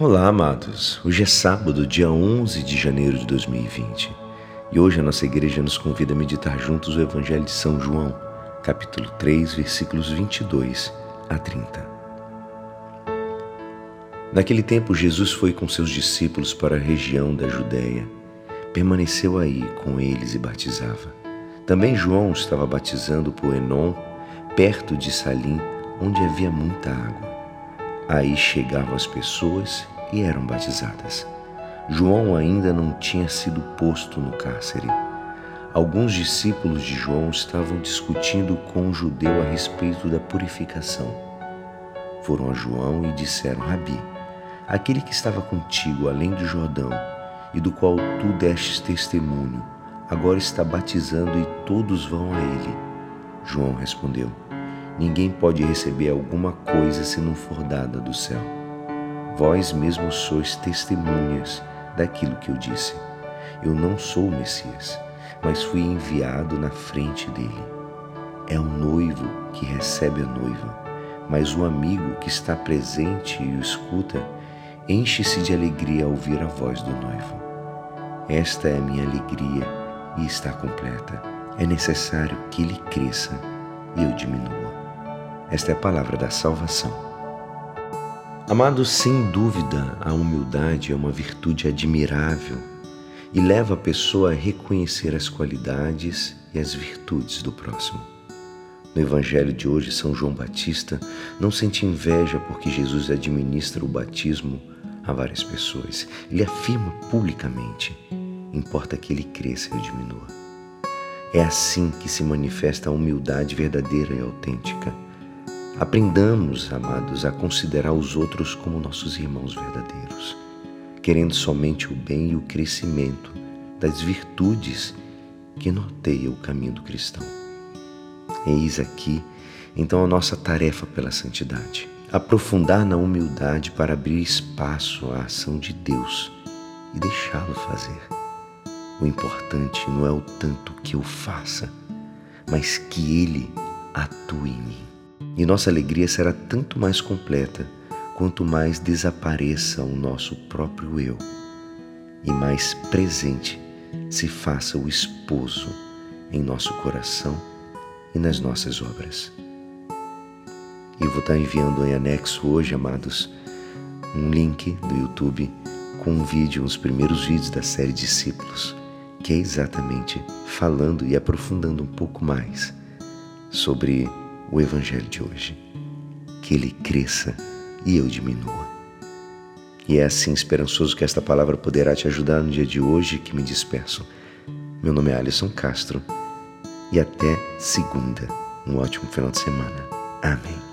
Olá, amados. Hoje é sábado, dia 11 de janeiro de 2020. E hoje a nossa igreja nos convida a meditar juntos o Evangelho de São João, capítulo 3, versículos 22 a 30. Naquele tempo, Jesus foi com seus discípulos para a região da Judéia. Permaneceu aí com eles e batizava. Também João estava batizando por Enon, perto de Salim, onde havia muita água. Aí chegavam as pessoas e eram batizadas. João ainda não tinha sido posto no cárcere. Alguns discípulos de João estavam discutindo com um judeu a respeito da purificação. Foram a João e disseram: Rabi, aquele que estava contigo além do Jordão e do qual tu destes testemunho, agora está batizando e todos vão a ele. João respondeu: Ninguém pode receber alguma coisa se não for dada do céu. Vós mesmos sois testemunhas daquilo que eu disse. Eu não sou o Messias, mas fui enviado na frente dele. É o noivo que recebe a noiva, mas o amigo que está presente e o escuta enche-se de alegria ao ouvir a voz do noivo. Esta é a minha alegria e está completa. É necessário que ele cresça e eu diminua. Esta é a palavra da salvação. Amados, sem dúvida, a humildade é uma virtude admirável e leva a pessoa a reconhecer as qualidades e as virtudes do próximo. No Evangelho de hoje, São João Batista não sente inveja porque Jesus administra o batismo a várias pessoas. Ele afirma publicamente: importa que ele cresça eu diminua. É assim que se manifesta a humildade verdadeira e autêntica Aprendamos, amados, a considerar os outros como nossos irmãos verdadeiros, querendo somente o bem e o crescimento das virtudes que norteiam o caminho do cristão. Eis aqui, então, a nossa tarefa pela santidade. Aprofundar na humildade para abrir espaço à ação de Deus e deixá-lo fazer. O importante não é o tanto que eu faça, mas que Ele atue em mim. E nossa alegria será tanto mais completa quanto mais desapareça o nosso próprio eu e mais presente se faça o esposo em nosso coração e nas nossas obras. E vou estar enviando em anexo hoje, amados, um link do YouTube com um vídeo, os primeiros vídeos da série Discípulos, que é exatamente falando e aprofundando um pouco mais sobre o Evangelho de hoje. Que ele cresça e eu diminua. E é assim esperançoso que esta palavra poderá te ajudar no dia de hoje que me despeço. Meu nome é Alisson Castro e até segunda. Um ótimo final de semana. Amém.